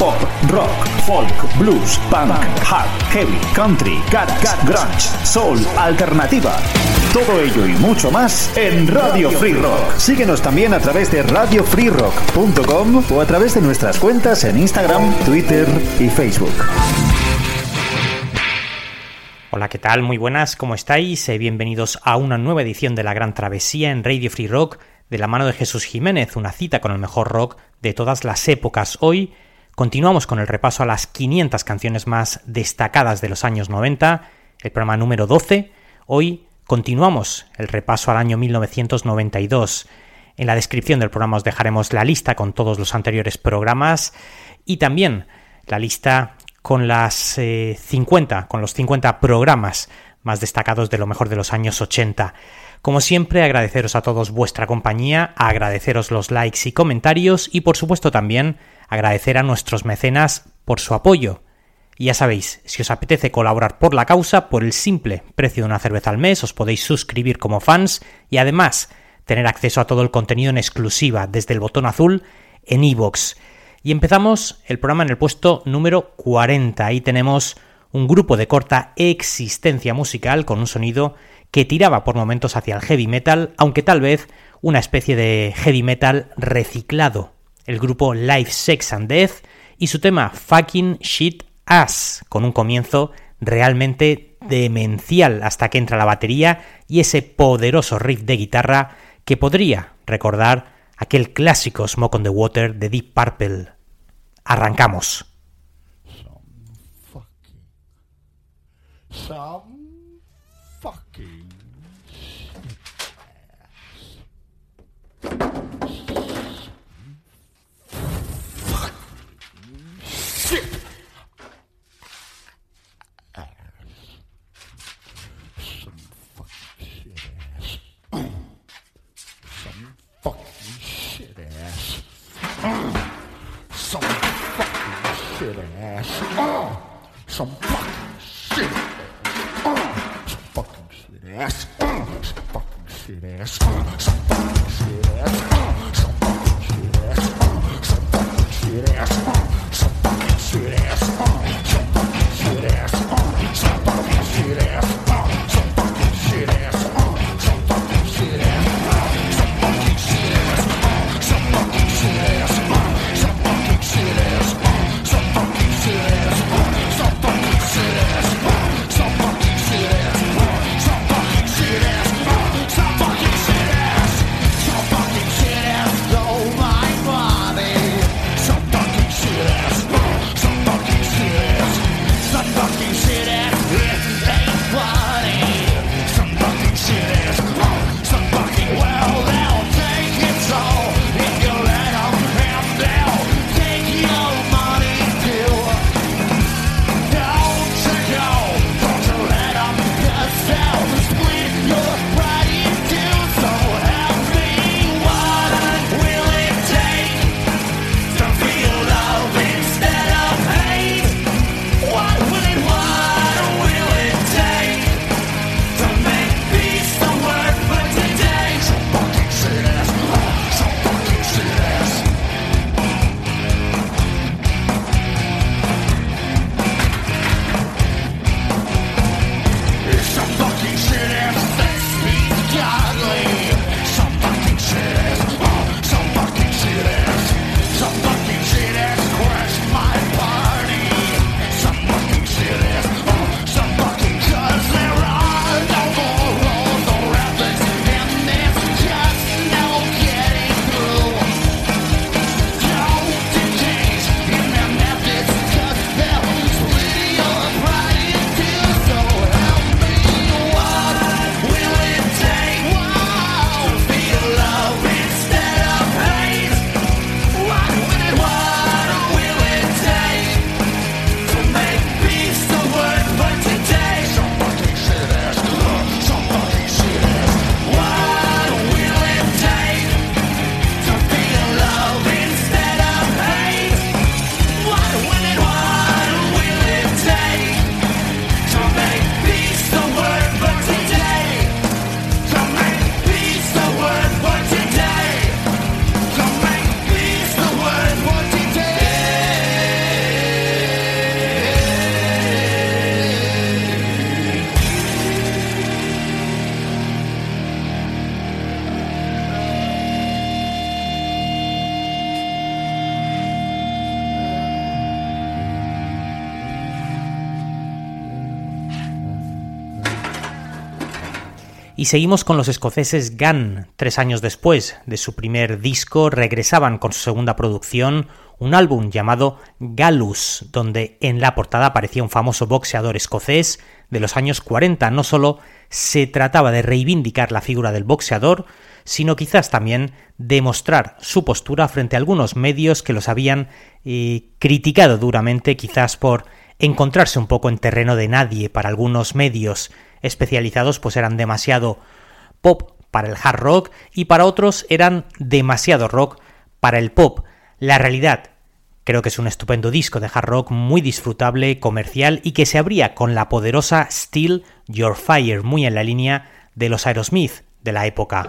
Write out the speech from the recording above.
Pop, rock, folk, blues, punk, hard, heavy, country, garage, grunge, soul, alternativa. Todo ello y mucho más en Radio Free Rock. Síguenos también a través de radiofreerock.com o a través de nuestras cuentas en Instagram, Twitter y Facebook. Hola, ¿qué tal? Muy buenas, ¿cómo estáis? Eh, bienvenidos a una nueva edición de La Gran Travesía en Radio Free Rock de la mano de Jesús Jiménez, una cita con el mejor rock de todas las épocas. Hoy continuamos con el repaso a las 500 canciones más destacadas de los años 90, el programa número 12. Hoy continuamos el repaso al año 1992. En la descripción del programa os dejaremos la lista con todos los anteriores programas y también la lista con las 50, eh, con los 50 programas más destacados de lo mejor de los años 80. Como siempre, agradeceros a todos vuestra compañía, agradeceros los likes y comentarios y por supuesto también agradecer a nuestros mecenas por su apoyo. Y ya sabéis, si os apetece colaborar por la causa, por el simple precio de una cerveza al mes, os podéis suscribir como fans y además tener acceso a todo el contenido en exclusiva desde el botón azul en iVoox. Y empezamos el programa en el puesto número 40. Ahí tenemos un grupo de corta existencia musical con un sonido que tiraba por momentos hacia el heavy metal, aunque tal vez una especie de heavy metal reciclado. El grupo Life, Sex and Death y su tema Fucking Shit Ass, con un comienzo realmente demencial hasta que entra la batería y ese poderoso riff de guitarra que podría recordar aquel clásico Smoke on the Water de Deep Purple. Arrancamos. Mm. Some fucking shit ass. Mm. Some fucking shit. ass. Mm. Some fucking shit ass. Mm. Some fucking shit ass. Mm. Some fucking shit ass. Mm. Some fucking shit ass. Mm. Some fucking shit ass. Mm. Y seguimos con los escoceses Gun. Tres años después de su primer disco, regresaban con su segunda producción, un álbum llamado Gallus, donde en la portada aparecía un famoso boxeador escocés de los años 40. No solo se trataba de reivindicar la figura del boxeador, sino quizás también demostrar su postura frente a algunos medios que los habían eh, criticado duramente, quizás por encontrarse un poco en terreno de nadie para algunos medios especializados, pues eran demasiado pop para el hard rock y para otros eran demasiado rock para el pop. La realidad, creo que es un estupendo disco de hard rock muy disfrutable, comercial y que se abría con la poderosa Still Your Fire, muy en la línea de los Aerosmith de la época.